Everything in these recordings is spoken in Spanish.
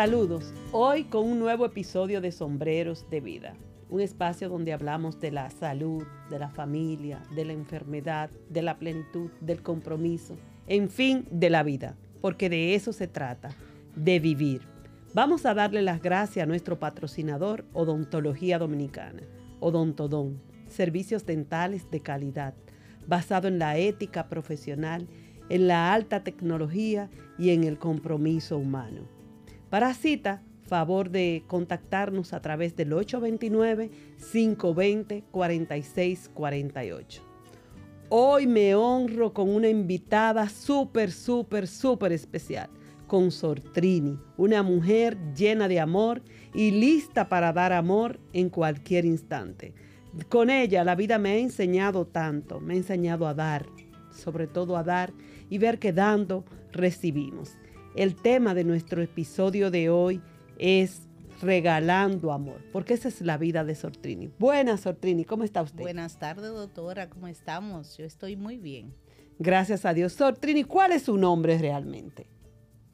Saludos, hoy con un nuevo episodio de Sombreros de Vida, un espacio donde hablamos de la salud, de la familia, de la enfermedad, de la plenitud, del compromiso, en fin, de la vida, porque de eso se trata, de vivir. Vamos a darle las gracias a nuestro patrocinador Odontología Dominicana, Odontodón, servicios dentales de calidad, basado en la ética profesional, en la alta tecnología y en el compromiso humano. Para cita, favor de contactarnos a través del 829-520-4648. Hoy me honro con una invitada súper, súper, súper especial, con Sortrini, una mujer llena de amor y lista para dar amor en cualquier instante. Con ella la vida me ha enseñado tanto, me ha enseñado a dar, sobre todo a dar y ver que dando recibimos. El tema de nuestro episodio de hoy es regalando amor, porque esa es la vida de Sortrini. Buenas, Sortrini, ¿cómo está usted? Buenas tardes, doctora, ¿cómo estamos? Yo estoy muy bien. Gracias a Dios. Sortrini, ¿cuál es su nombre realmente?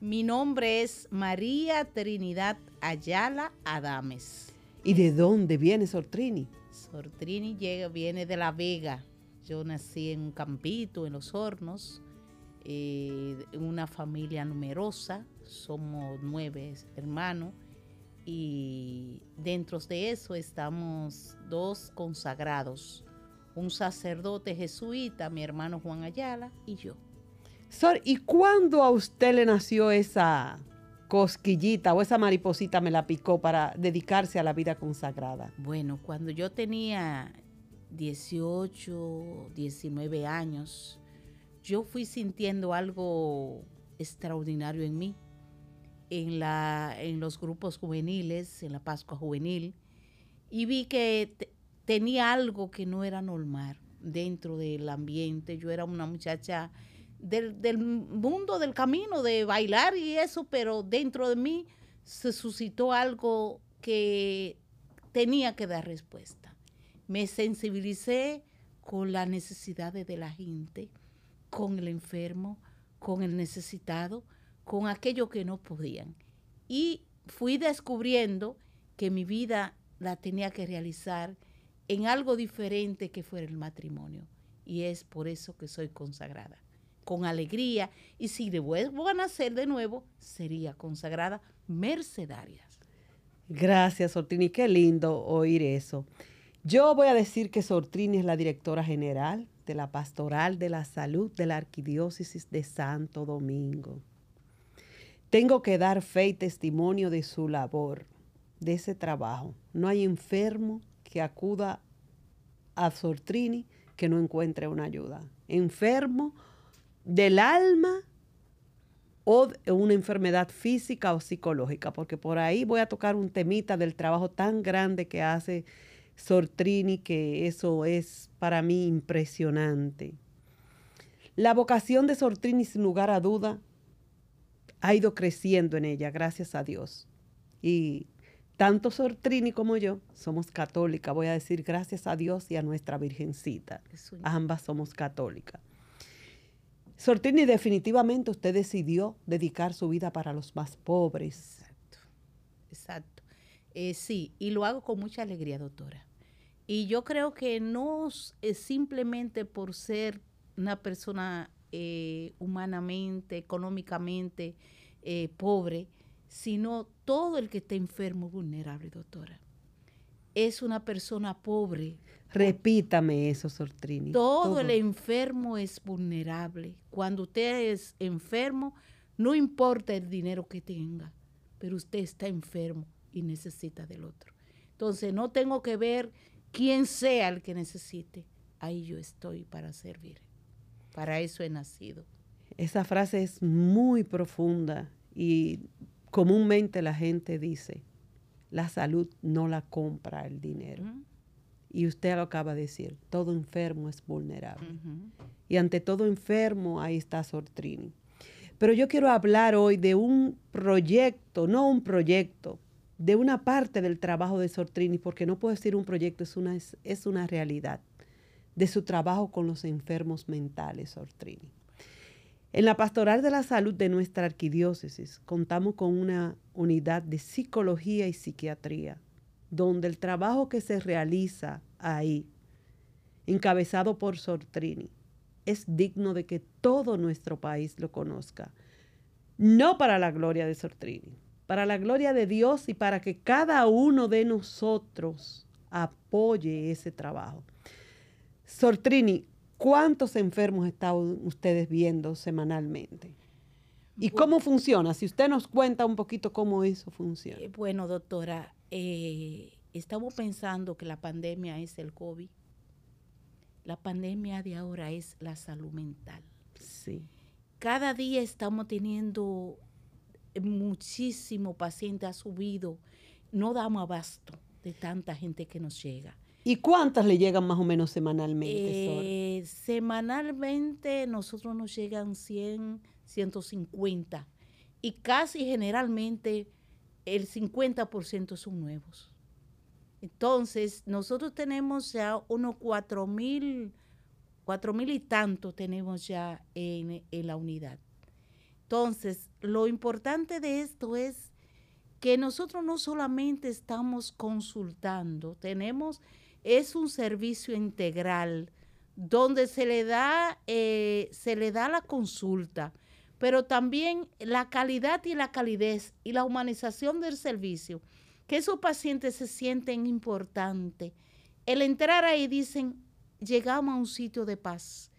Mi nombre es María Trinidad Ayala Adames. ¿Y de dónde viene Sortrini? Sortrini llega, viene de La Vega. Yo nací en un campito, en los hornos, eh, una familia numerosa, somos nueve hermanos y dentro de eso estamos dos consagrados, un sacerdote jesuita, mi hermano Juan Ayala y yo. Sor, ¿y cuándo a usted le nació esa cosquillita o esa mariposita me la picó para dedicarse a la vida consagrada? Bueno, cuando yo tenía 18, 19 años, yo fui sintiendo algo extraordinario en mí, en, la, en los grupos juveniles, en la Pascua Juvenil, y vi que tenía algo que no era normal dentro del ambiente. Yo era una muchacha del, del, mundo del camino, de bailar y eso, pero dentro de mí se suscitó algo que tenía que dar respuesta. Me sensibilicé con las necesidades de la gente con el enfermo, con el necesitado, con aquellos que no podían. Y fui descubriendo que mi vida la tenía que realizar en algo diferente que fuera el matrimonio. Y es por eso que soy consagrada. Con alegría. Y si vuelvo a nacer de nuevo, sería consagrada mercedaria. Gracias, Sortini. Qué lindo oír eso. Yo voy a decir que Sortrini es la directora general de la Pastoral de la Salud de la Arquidiócesis de Santo Domingo. Tengo que dar fe y testimonio de su labor, de ese trabajo. No hay enfermo que acuda a Sortrini que no encuentre una ayuda. Enfermo del alma o una enfermedad física o psicológica, porque por ahí voy a tocar un temita del trabajo tan grande que hace Sortrini, que eso es para mí impresionante. La vocación de Sortrini, sin lugar a duda, ha ido creciendo en ella, gracias a Dios. Y tanto Sortrini como yo somos católicas, voy a decir gracias a Dios y a nuestra Virgencita. Ambas somos católicas. Sortrini, definitivamente usted decidió dedicar su vida para los más pobres. Exacto, exacto. Eh, sí, y lo hago con mucha alegría, doctora. Y yo creo que no es simplemente por ser una persona eh, humanamente, económicamente eh, pobre, sino todo el que está enfermo, vulnerable, doctora. Es una persona pobre. Repítame eso, Sortrini. Todo, todo el enfermo es vulnerable. Cuando usted es enfermo, no importa el dinero que tenga, pero usted está enfermo y necesita del otro. Entonces, no tengo que ver quien sea el que necesite, ahí yo estoy para servir. Para eso he nacido. Esa frase es muy profunda y comúnmente la gente dice, la salud no la compra el dinero. Y usted lo acaba de decir, todo enfermo es vulnerable. Y ante todo enfermo, ahí está Sortrini. Pero yo quiero hablar hoy de un proyecto, no un proyecto, de una parte del trabajo de Sortrini, porque no puedo decir un proyecto, es una, es, una realidad, de su trabajo con los enfermos mentales, Sortrini. En la Pastoral de la Salud de nuestra arquidiócesis contamos con una unidad de psicología y psiquiatría, donde el trabajo que se realiza ahí, encabezado por Sortrini, es digno de que todo nuestro país lo conozca. No para la gloria de Sortrini, para la gloria de Dios y para que cada uno de nosotros apoye ese trabajo. Sortrini, ¿cuántos enfermos están ustedes viendo semanalmente? ¿Y cómo funciona? Si usted nos cuenta un poquito cómo eso funciona. Eh, bueno, doctora, eh, estamos pensando que la pandemia es el COVID. La pandemia de ahora es la salud mental. Sí. Cada día estamos teniendo muchísimo paciente ha subido. No damos abasto de tanta gente que nos llega. ¿Y cuántas le llegan más o menos semanalmente? Eh, semanalmente nosotros nos llegan 100, 150 y casi generalmente el 50% son nuevos. Entonces, nosotros tenemos ya unos 4 mil, cuatro mil y tanto tenemos ya en, en la unidad. Entonces, lo importante de esto es que nosotros no solamente estamos consultando, tenemos es un servicio integral donde se le da, eh, se le da la consulta, pero también la calidad y la calidez y la humanización del servicio, que esos pacientes se sienten importantes. El entrar ahí dicen, llegamos a un sitio de paz.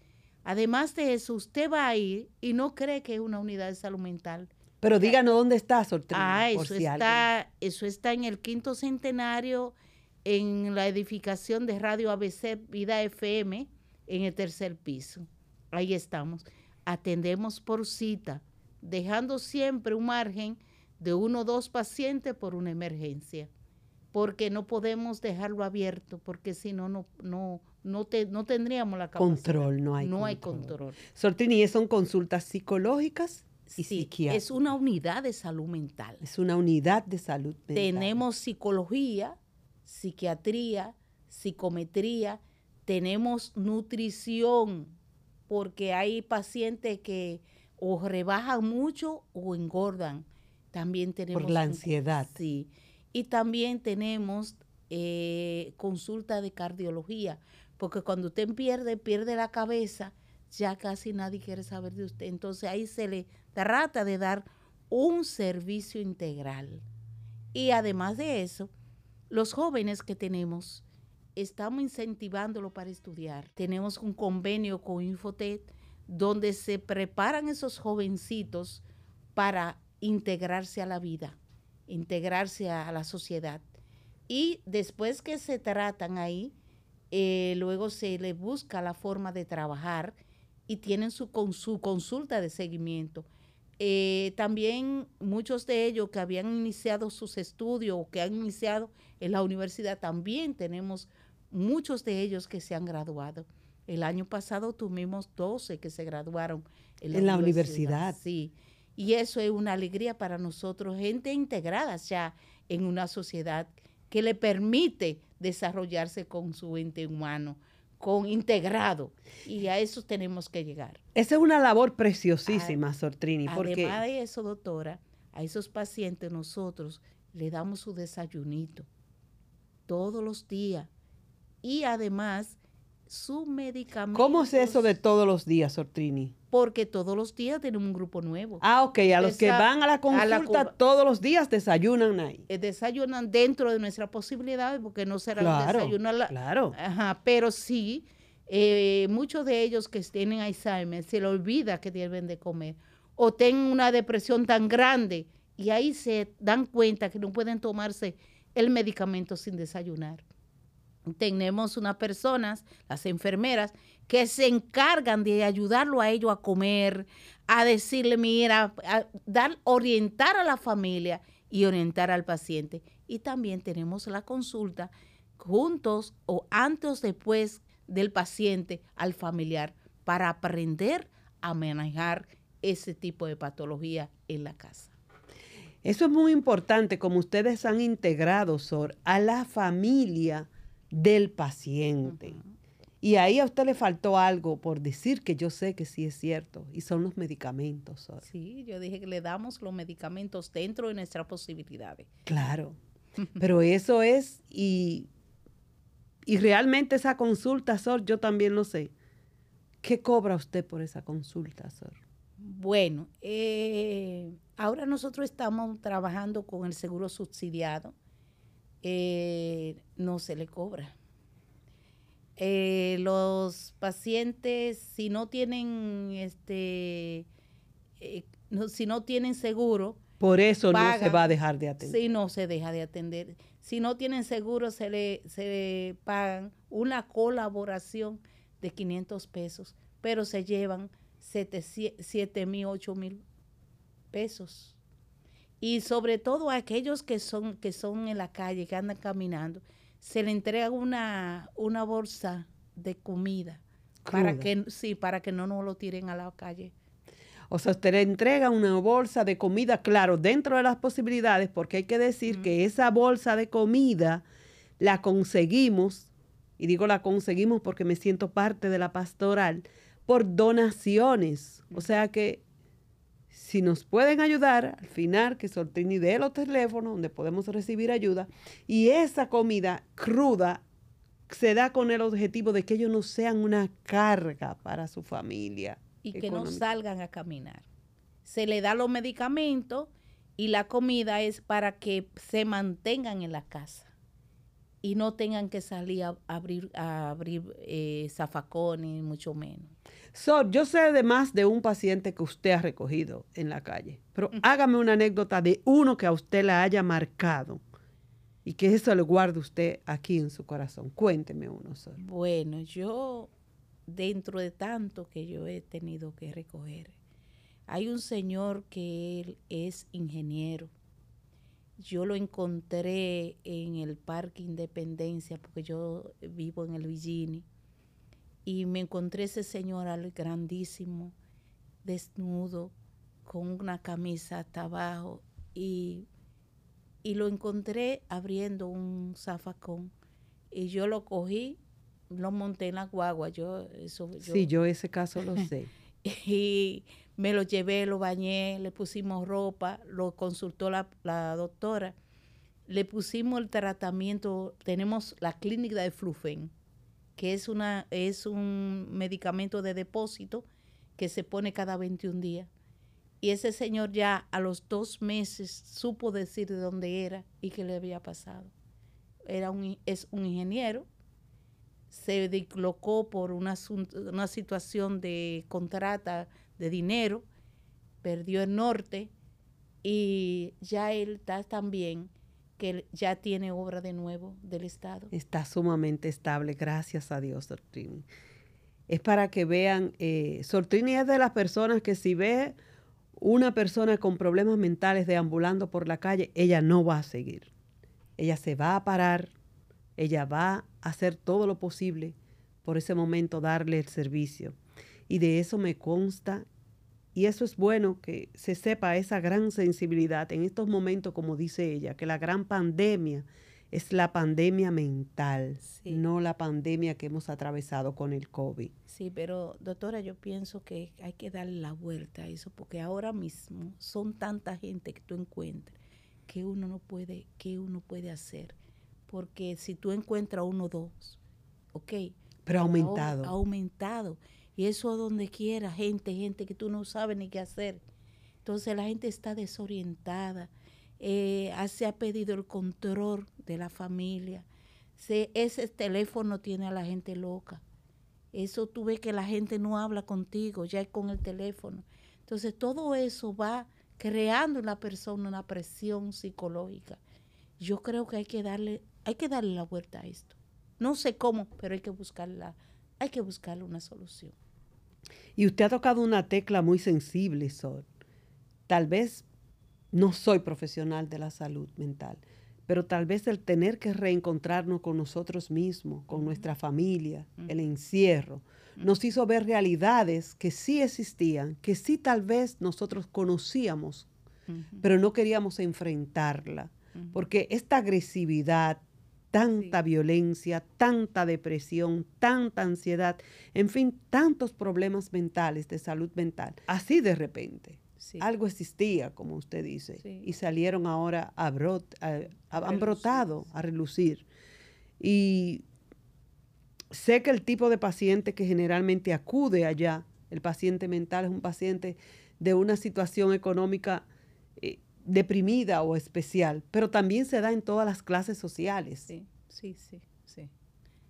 Además de eso, usted va a ir y no cree que es una unidad de salud mental. Pero díganos dónde está, Sortero. Ah, eso, está, eso está en el quinto centenario en la edificación de Radio ABC Vida FM en el tercer piso. Ahí estamos. Atendemos por cita, dejando siempre un margen de uno o dos pacientes por una emergencia, porque no podemos dejarlo abierto, porque si no, no, no, no, no tendríamos la capacidad. Control, no hay no control. hay control. Sortini, ¿son consultas psicológicas? Y sí, es una unidad de salud mental. Es una unidad de salud mental. Tenemos psicología, psiquiatría, psicometría, tenemos nutrición, porque hay pacientes que o rebajan mucho o engordan. También tenemos... Por la ansiedad. sí. Y también tenemos eh, consulta de cardiología, porque cuando usted pierde, pierde la cabeza, ya casi nadie quiere saber de usted. Entonces ahí se le trata de dar un servicio integral. Y además de eso, los jóvenes que tenemos, estamos incentivándolo para estudiar. Tenemos un convenio con Infotet donde se preparan esos jovencitos para integrarse a la vida, integrarse a la sociedad. Y después que se tratan ahí, eh, luego se les busca la forma de trabajar y tienen su, su consulta de seguimiento. Eh, también muchos de ellos que habían iniciado sus estudios o que han iniciado en la universidad, también tenemos muchos de ellos que se han graduado. El año pasado tuvimos 12 que se graduaron en la, universidad. Sí, y eso es una alegría para nosotros, gente integrada ya en una sociedad que le permite desarrollarse con su ente humano, con integrado. Y a eso tenemos que llegar. Esa es una labor preciosísima, Sortrini. Porque... Además de eso, doctora, a esos pacientes nosotros le damos su desayunito todos los días. Y además, su medicamento. ¿Cómo es eso de todos los días, Sortrini? Porque todos los días tenemos un grupo nuevo. Ah, ok. A los que van a la consulta todos los días desayunan ahí. Eh, desayunan dentro de nuestra posibilidad, porque no será claro, un desayuno. claro. Ajá, pero sí, eh, muchos de ellos que tienen Alzheimer se les olvida que deben de comer. O tienen una depresión tan grande y ahí se dan cuenta que no pueden tomarse el medicamento sin desayunar tenemos unas personas, las enfermeras, que se encargan de ayudarlo a ellos a comer, a decirle, mira, a dar, orientar a la familia y orientar al paciente. Y también tenemos la consulta juntos o antes o después del paciente al familiar para aprender a manejar ese tipo de patología en la casa. Eso es muy importante, como ustedes han integrado, Sor, a la familia del paciente. Y ahí a usted le faltó algo por decir que yo sé que sí es cierto, y son los medicamentos. Sí, yo dije que le damos los medicamentos dentro de nuestras posibilidades. Claro, pero eso es, y, y realmente esa consulta, Sor, yo también lo sé. ¿Qué cobra usted por esa consulta, Sor? Bueno, eh, ahora nosotros estamos trabajando con el seguro subsidiado. Eh, no se le cobra. Eh, los pacientes, si no tienen este, si no tienen seguro, por eso no se va a dejar de atender. Si no se deja de atender. Si no tienen seguro, se le, se pagan una colaboración de 500 pesos, pero se llevan 7 mil, 8 mil pesos. Y sobre todo a aquellos que son, que son en la calle, que andan caminando, se le entrega una, una bolsa de comida para que sí, para que no nos lo tiren a la calle. O sea, usted le entrega una bolsa de comida, claro, dentro de las posibilidades, porque hay que decir que esa bolsa de comida la conseguimos, y digo la conseguimos porque me siento parte de la pastoral, por donaciones. O sea que si nos pueden ayudar, al final que Sortini dé los teléfonos donde podemos recibir ayuda, y esa comida cruda se da con el objetivo de que ellos no sean una carga para su familia y que no salgan a caminar. Se le da los medicamentos y la comida es para que se mantengan en la casa y no tengan que salir a abrir, a abrir eh, zafacones, mucho menos. So, yo sé de más de un paciente que usted ha recogido en la calle, pero hágame una anécdota de uno que a usted la haya marcado y que eso le guarde usted aquí en su corazón. Cuénteme uno, Sor. Bueno, yo dentro de tanto que yo he tenido que recoger. Hay un señor que él es ingeniero. Yo lo encontré en el Parque Independencia porque yo vivo en el Villini. Y me encontré ese señor al grandísimo, desnudo, con una camisa hasta abajo. Y, y lo encontré abriendo un zafacón. Y yo lo cogí lo monté en la guagua. Yo, eso, sí, yo ese caso lo sé. y me lo llevé, lo bañé, le pusimos ropa, lo consultó la, la doctora, le pusimos el tratamiento, tenemos la clínica de Flufen, que es, una, es un medicamento de depósito que se pone cada 21 días. Y ese señor ya a los dos meses supo decir de dónde era y qué le había pasado. Era un, es un ingeniero se dislocó por una, una situación de contrata de dinero, perdió el norte y ya él está también que ya tiene obra de nuevo del Estado. Está sumamente estable, gracias a Dios, Sortrini. Es para que vean, eh, es de las personas que si ve una persona con problemas mentales deambulando por la calle, ella no va a seguir. Ella se va a parar, ella va a hacer todo lo posible por ese momento, darle el servicio. Y de eso me consta. Y eso es bueno que se sepa esa gran sensibilidad en estos momentos, como dice ella, que la gran pandemia es la pandemia mental, no la pandemia que hemos atravesado con el COVID. Sí, pero doctora, yo pienso que hay que darle la vuelta a eso, porque ahora mismo son tanta gente que tú encuentras que uno no puede, que uno puede hacer porque si tú encuentras uno o dos, ok. Pero ha aumentado. Ha aumentado. Y eso donde quiera, gente, gente que tú no sabes ni qué hacer. Entonces la gente está desorientada. Eh, se ha pedido el control de la familia. ese teléfono tiene a la gente loca. Eso tú ves que la gente no habla contigo, ya es con el teléfono. Entonces todo eso va creando en la persona una presión psicológica. Yo creo que hay que darle hay que darle la vuelta a esto. No sé cómo, pero hay que buscarla, hay que buscarle una solución. Y usted ha tocado una tecla muy sensible, Sol. Tal vez no soy profesional de la salud mental, pero tal vez el tener que reencontrarnos con nosotros mismos, con nuestra familia, el encierro, nos hizo ver realidades que sí existían, que sí tal vez nosotros conocíamos, pero no queríamos enfrentarla, porque esta agresividad, tanta violencia, tanta depresión, tanta ansiedad, en fin, tantos problemas mentales, de salud mental, así de repente. Algo existía, como usted dice, y salieron ahora a brot, han brotado a relucir. Y sé que el tipo de paciente que generalmente acude allá, el paciente mental es un paciente de una situación económica deprimida o especial, pero también se da en todas las clases sociales. Sí, sí, sí, sí.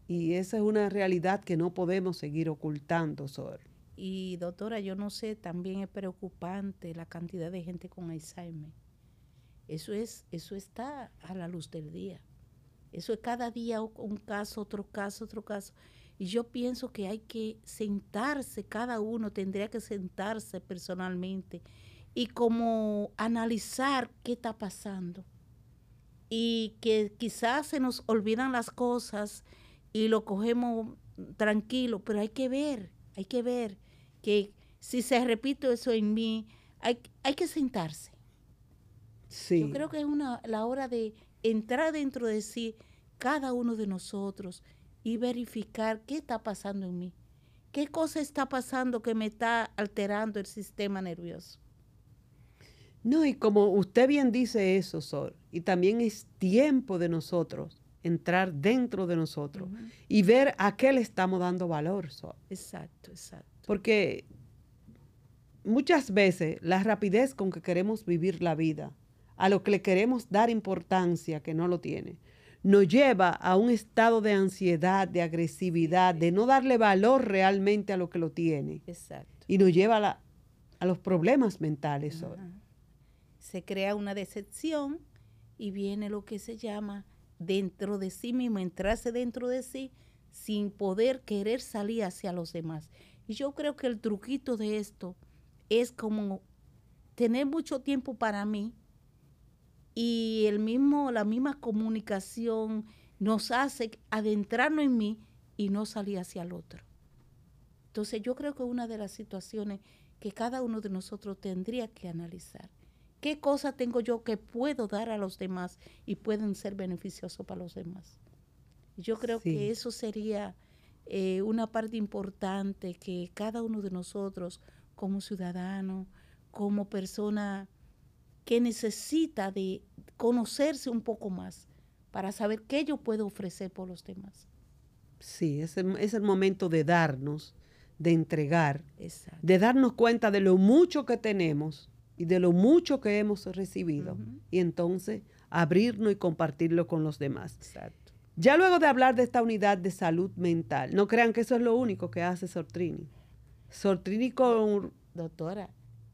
Y esa es una realidad que no podemos seguir ocultando, Sor. Y doctora, yo no sé, también es preocupante la cantidad de gente con Alzheimer. Eso es, eso está a la luz del día. Eso es cada día un caso, otro caso, otro caso. Y yo pienso que hay que sentarse, cada uno tendría que sentarse personalmente y como analizar qué está pasando. Y que quizás se nos olvidan las cosas y lo cogemos tranquilo, pero hay que ver, hay que ver que si se repite eso en mí, hay, hay que sentarse. Sí. Yo creo que es una, la hora de entrar dentro de sí cada uno de nosotros y verificar qué está pasando en mí. ¿Qué cosa está pasando que me está alterando el sistema nervioso? No, y como usted bien dice eso, Sol, y también es tiempo de nosotros entrar dentro de nosotros y ver a qué le estamos dando valor, Sol. Exacto, exacto. Porque muchas veces la rapidez con que queremos vivir la vida, a lo que le queremos dar importancia que no lo tiene, nos lleva a un estado de ansiedad, de agresividad, de no darle valor realmente a lo que lo tiene. Exacto. Y nos lleva a, a los problemas mentales. Se crea una decepción y viene lo que se llama dentro de sí mismo, entrarse dentro de sí sin poder querer salir hacia los demás. Y yo creo que el truquito de esto es como tener mucho tiempo para mí y el mismo, la misma comunicación nos hace adentrarnos en mí y no salir hacia el otro. Entonces yo creo que una de las situaciones que cada uno de nosotros tendría que analizar. ¿Qué cosa tengo yo que puedo dar a los demás y pueden ser beneficiosos para los demás? Yo creo que eso sería eh, una parte importante que cada uno de nosotros como ciudadano, como persona que necesita de conocerse un poco más para saber qué yo puedo ofrecer por los demás. Sí, es el, es el momento de darnos, de entregar, de darnos cuenta de lo mucho que tenemos y de lo mucho que hemos recibido y entonces abrirnos y compartirlo con los demás. Exacto. Ya luego de hablar de esta unidad de salud mental, no crean que eso es lo único que hace Sortrini. Sortrini con... Doctora,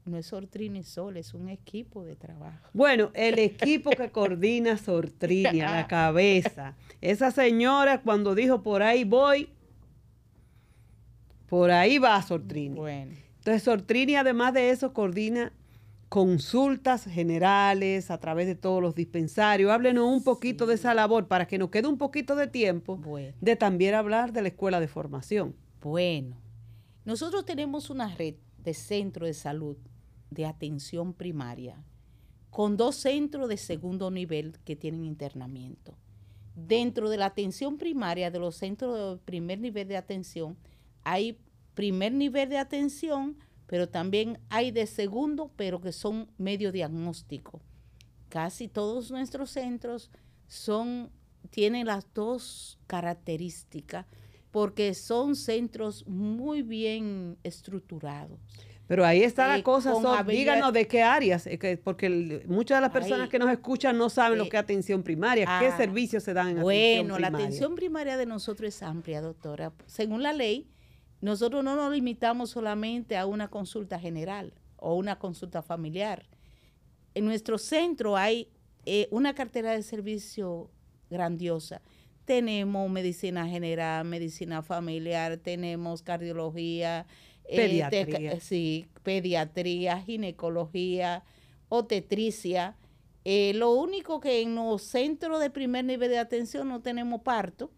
no es Sortrini solo, es un equipo de trabajo. Bueno, el equipo que coordina Sortrini a la cabeza. Esa señora cuando dijo por ahí voy, por ahí va Sortrini. Bueno. Entonces Sortrini además de eso coordina consultas generales a través de todos los dispensarios. Háblenos un poquito de esa labor para que nos quede un poquito de tiempo de también hablar de la escuela de formación. Bueno, nosotros tenemos una red de centros de salud de atención primaria con dos centros de segundo nivel que tienen internamiento. Dentro de la atención primaria, de los centros de primer nivel de atención, hay primer nivel de atención, pero también hay de segundo, pero que son medio diagnóstico. Casi todos nuestros centros son, tienen las dos características porque son centros muy bien estructurados. Pero ahí está la eh, cosa, díganos de qué áreas, porque muchas de las personas que nos escuchan no saben lo eh, que es atención primaria, qué ah, servicios se dan en bueno, atención primaria. Bueno, la atención primaria de nosotros es amplia, doctora. Según la ley, nosotros no nos limitamos solamente a una consulta general o una consulta familiar. En nuestro centro hay eh, una cartera de servicio grandiosa. Tenemos medicina general, medicina familiar, tenemos cardiología, eh, pediatría, sí, pediatría, ginecología, obstetricia. Eh, lo único que en los centros de primer nivel de atención no tenemos parto.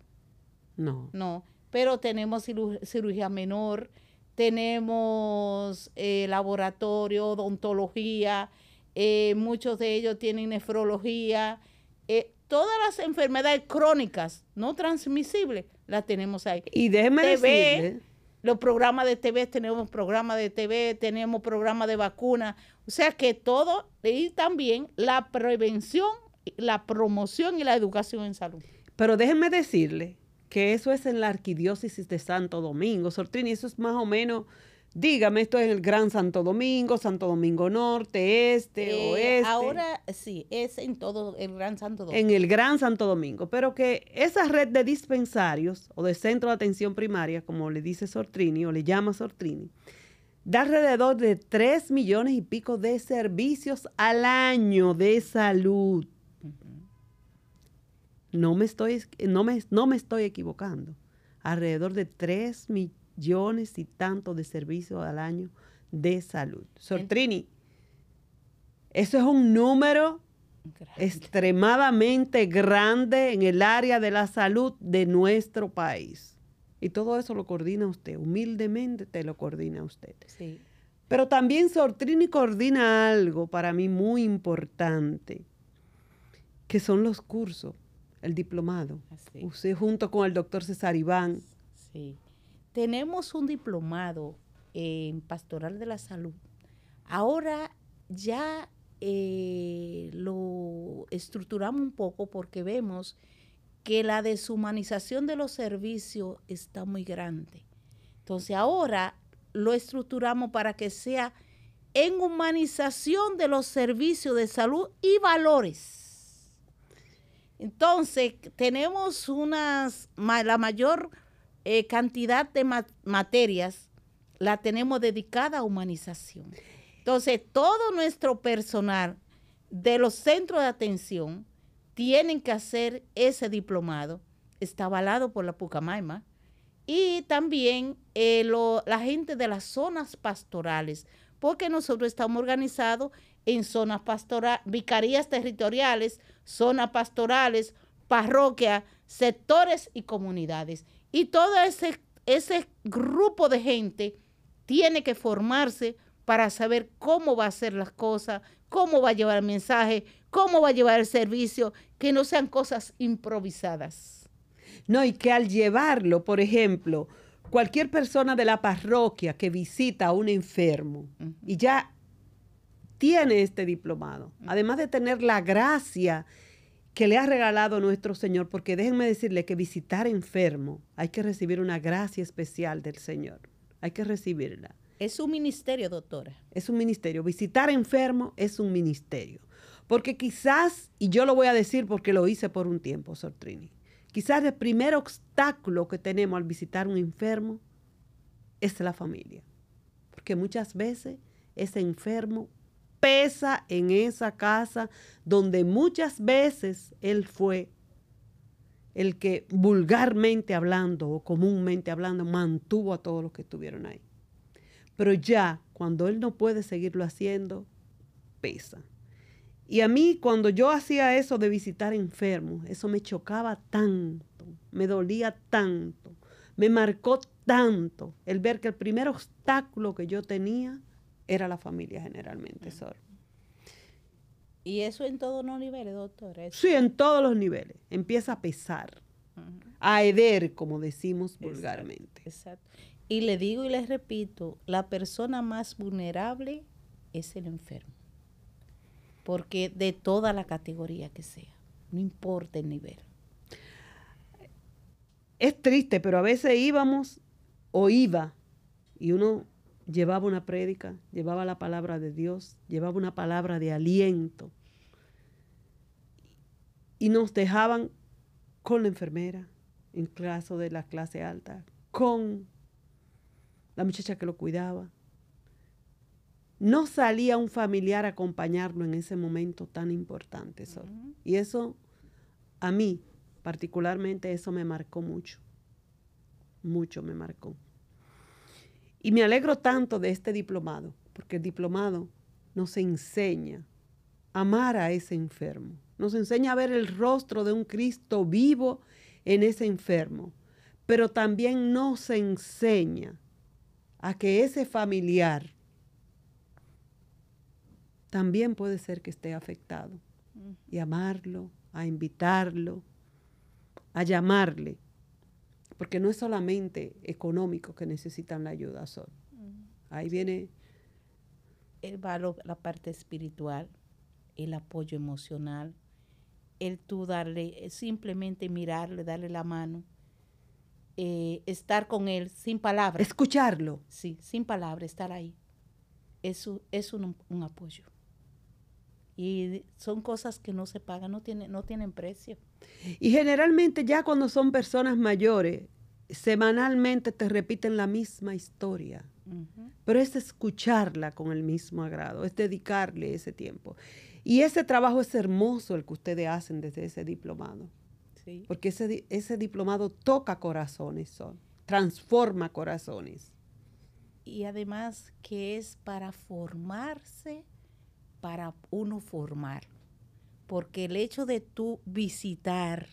No. No pero tenemos cirugía menor, tenemos eh, laboratorio, odontología, eh, muchos de ellos tienen nefrología. Eh, todas las enfermedades crónicas no transmisibles las tenemos ahí. Y déjeme decirle, los programas de TV, tenemos programas de TV, tenemos programas de vacuna. O sea que todo, y también la prevención, la promoción y la educación en salud. Pero déjenme decirle que eso es en la arquidiócesis de Santo Domingo, Sortrini, eso es más o menos Dígame, esto es el Gran Santo Domingo, Santo Domingo Norte, Este, eh, Oeste. Ahora sí, es en todo el Gran Santo Domingo. En el Gran Santo Domingo, pero que esa red de dispensarios o de centro de atención primaria, como le dice Sortrini o le llama Sortrini, da alrededor de 3 millones y pico de servicios al año de salud. No me estoy, no me, no me estoy equivocando. Alrededor de 3 millones millones y tanto de servicios al año de salud. Sortrini, eso es un número extremadamente grande en el área de la salud de nuestro país. Y todo eso lo coordina usted, humildemente te lo coordina usted. Sí. Pero también Sortrini coordina algo para mí muy importante, que son los cursos, el diplomado. Usted junto con el doctor César Iván. Sí tenemos un diplomado en pastoral de la salud. Ahora ya eh, lo estructuramos un poco porque vemos que la deshumanización de los servicios está muy grande. Entonces ahora lo estructuramos para que sea en humanización de los servicios de salud y valores. Entonces tenemos la mayor eh, cantidad de materias la tenemos dedicada a humanización. Entonces, todo nuestro personal de los centros de atención tienen que hacer ese diplomado. Está avalado por la Pucamaima. Y también eh, la gente de las zonas pastorales, porque nosotros estamos organizados en zonas pastorales, vicarías territoriales, zonas pastorales, parroquias, sectores y comunidades. Y todo ese, ese grupo de gente tiene que formarse para saber cómo va a hacer las cosas, cómo va a llevar el mensaje, cómo va a llevar el servicio, que no sean cosas improvisadas. No, y que al llevarlo, por ejemplo, cualquier persona de la parroquia que visita a un enfermo y ya tiene este diplomado, además de tener la gracia que le ha regalado nuestro Señor, porque déjenme decirle que visitar enfermo hay que recibir una gracia especial del Señor. Hay que recibirla. Es un ministerio, doctora. Es un ministerio. Visitar enfermo es un ministerio. Porque quizás, y yo lo voy a decir porque lo hice por un tiempo, Sortrini, quizás el primer obstáculo que tenemos al visitar un enfermo es la familia. Porque muchas veces ese enfermo pesa en esa casa donde muchas veces él fue el que vulgarmente hablando o comúnmente hablando mantuvo a todos los que estuvieron ahí. Pero ya cuando él no puede seguirlo haciendo, pesa. Y a mí cuando yo hacía eso de visitar enfermos, eso me chocaba tanto, me dolía tanto, me marcó tanto el ver que el primer obstáculo que yo tenía era la familia generalmente, solo. ¿Y eso en todos los niveles, doctor? Sí, en todos los niveles. Empieza a pesar, a heder, como decimos vulgarmente. Exacto. Y le digo y le repito, la persona más vulnerable es el enfermo. Porque de toda la categoría que sea, no importa el nivel. Es triste, pero a veces íbamos o iba y uno llevaba una prédica, llevaba la palabra de Dios, llevaba una palabra de aliento. Y nos dejaban con la enfermera, en caso de la clase alta, con la muchacha que lo cuidaba. No salía un familiar a acompañarlo en ese momento tan importante. Y eso, a mí particularmente, eso me marcó mucho. Mucho me marcó. Y me alegro tanto de este diplomado, porque el diplomado nos enseña a amar a ese enfermo, nos enseña a ver el rostro de un Cristo vivo en ese enfermo, pero también nos enseña a que ese familiar también puede ser que esté afectado. Y amarlo, a invitarlo, a llamarle. Porque no es solamente económico que necesitan la ayuda, Sol. Ahí viene el valor, la parte espiritual, el apoyo emocional, el tú darle, eh, simplemente mirarle, darle la mano, eh, estar con él sin palabras. Escucharlo. Sí, sin palabras, estar ahí. Eso es un, apoyo. Y son cosas que no se pagan, no, tiene, no tienen precio. Y generalmente ya cuando son personas mayores, semanalmente te repiten la misma historia. Pero es escucharla con el mismo agrado, es dedicarle ese tiempo. Y ese trabajo es hermoso el que ustedes hacen desde ese diplomado. Porque ese, ese diplomado toca corazones, son, transforma corazones. Y además que es para formarse, para uno formar. Porque el hecho de tú visitar,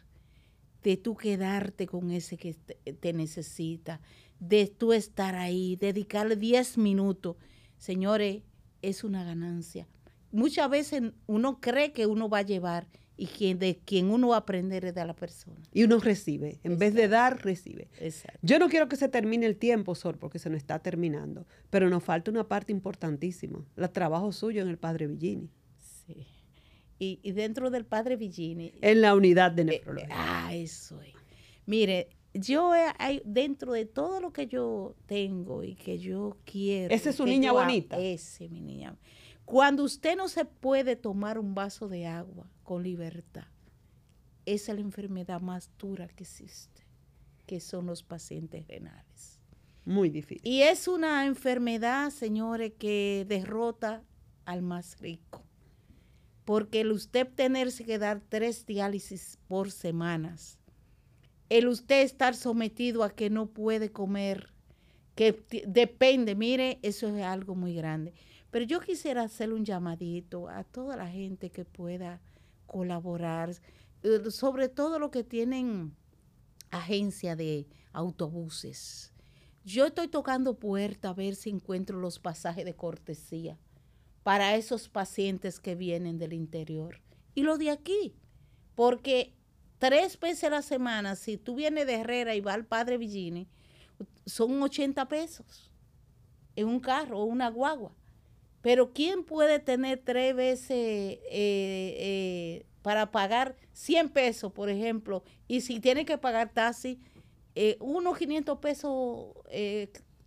de tú quedarte con ese que te necesita, de tú estar ahí, dedicarle 10 minutos, señores, es una ganancia. Muchas veces uno cree que uno va a llevar y quien, de quien uno va a aprender es de la persona. Y uno recibe, en vez de dar, recibe. Yo no quiero que se termine el tiempo, Sol, porque se nos está terminando, pero nos falta una parte importantísima, el trabajo suyo en el Padre Villini. Sí. Y, dentro del Padre Villini. En la unidad de eh, nefrología. ah, eso es. Mire, yo hay, dentro de todo lo que yo tengo y que yo quiero. Esa es su niña bonita. Ese, mi niña. Cuando usted no se puede tomar un vaso de agua con libertad, esa es la enfermedad más dura que existe, que son los pacientes renales. Muy difícil. Y es una enfermedad, señores, que derrota al más rico. Porque el usted tenerse que dar tres diálisis por semanas, el usted estar sometido a que no puede comer, que depende, mire, eso es algo muy grande. Pero yo quisiera hacer un llamadito a toda la gente que pueda colaborar, eh, sobre todo los que tienen agencia de autobuses. Yo estoy tocando puerta a ver si encuentro los pasajes de cortesía para esos pacientes que vienen del interior y los de aquí, porque tres veces a la semana, si tú vienes de Herrera y va al Padre Villini, son 80 pesos en un carro o una guagua. Pero ¿quién puede tener tres veces eh, eh, para pagar 100 pesos, por ejemplo? Y si tiene que pagar taxi, eh, unos 500 pesos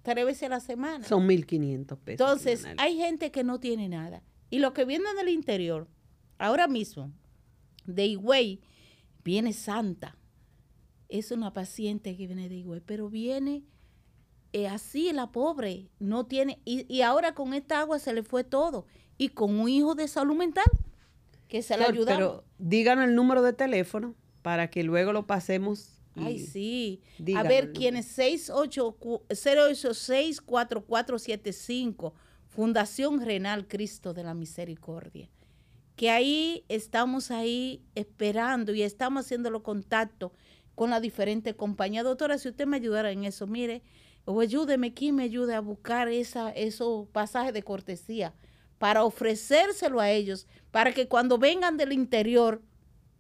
tres veces a la semana. Son 1.500 pesos. Entonces, hay gente que no tiene nada. Y los que vienen del interior, ahora mismo, de Higüey, viene Santa. Es una paciente que viene de Higüey, pero viene eh, así la pobre, no tiene, y, ahora con esta agua se le fue todo, y con un hijo de salud mental, que se le ayuda. Pero díganos el número de teléfono para que luego lo pasemos. Ay, sí. A ver, ¿quién es 086-4475, Fundación Renal Cristo de la Misericordia. Que ahí estamos ahí esperando y estamos haciendo los contactos con la diferente compañía. Doctora, si usted me ayudara en eso, mire, o ayúdeme, ¿quién me ayude a buscar esa, esos pasajes de cortesía para ofrecérselo a ellos, para que cuando vengan del interior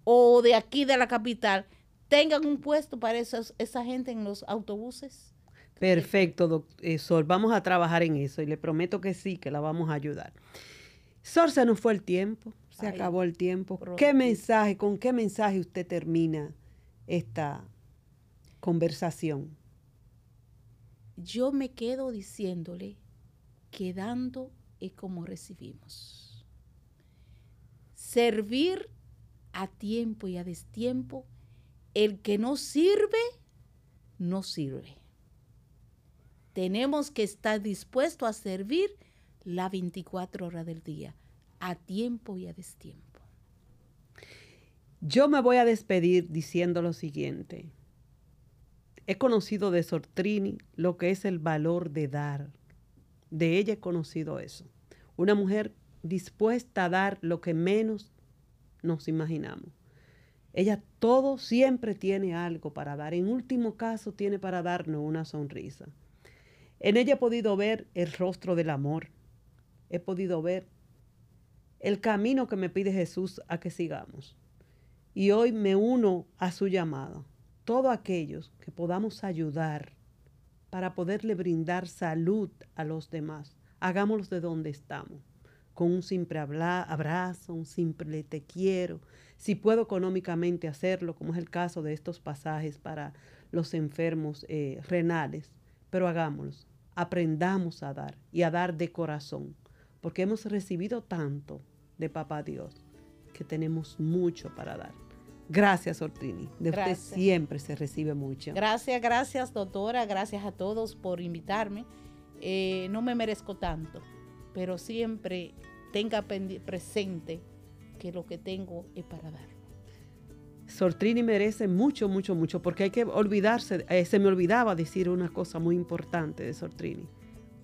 o de aquí de la capital, tengan un puesto para esos, esa gente en los autobuses? Perfecto, doctor eh, Sol. Vamos a trabajar en eso y le prometo que sí, que la vamos a ayudar. Sol, se nos fue el tiempo, se acabó el tiempo. ¿Qué mensaje, con qué mensaje usted termina esta conversación? Yo me quedo diciéndole que dando es como recibimos. Servir a tiempo y a destiempo, el que no sirve, no sirve. Tenemos que estar dispuestos a servir las 24 horas del día, a tiempo y a destiempo. Yo me voy a despedir diciendo lo siguiente. He conocido de Sortrini lo que es el valor de dar. De ella he conocido eso. Una mujer dispuesta a dar lo que menos nos imaginamos. Ella todo siempre tiene algo para dar. En último caso tiene para darnos una sonrisa. En ella he podido ver el rostro del amor. He podido ver el camino que me pide Jesús a que sigamos. Y hoy me uno a su llamado. Todos aquellos que podamos ayudar para poderle brindar salud a los demás, hagámoslo de donde estamos, con un simple abrazo, un simple te quiero. Si puedo económicamente hacerlo, como es el caso de estos pasajes para los enfermos eh, renales, pero hagámoslo. Aprendamos a dar y a dar de corazón, porque hemos recibido tanto de Papá Dios que tenemos mucho para dar. Gracias, Ortrini. De usted siempre se recibe mucho. Gracias, gracias, doctora. Gracias a todos por invitarme. Eh, no me merezco tanto, pero siempre tenga presente que lo que tengo es para dar. Sortrini merece mucho, mucho, mucho, porque hay que olvidarse, eh, se me olvidaba decir una cosa muy importante de Sortrini.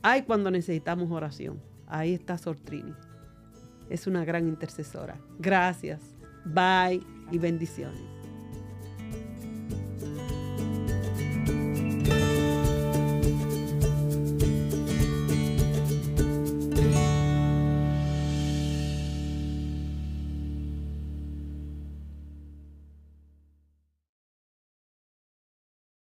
Hay cuando necesitamos oración. Ahí está Sortrini. Es una gran intercesora. Gracias. Bye y bendiciones.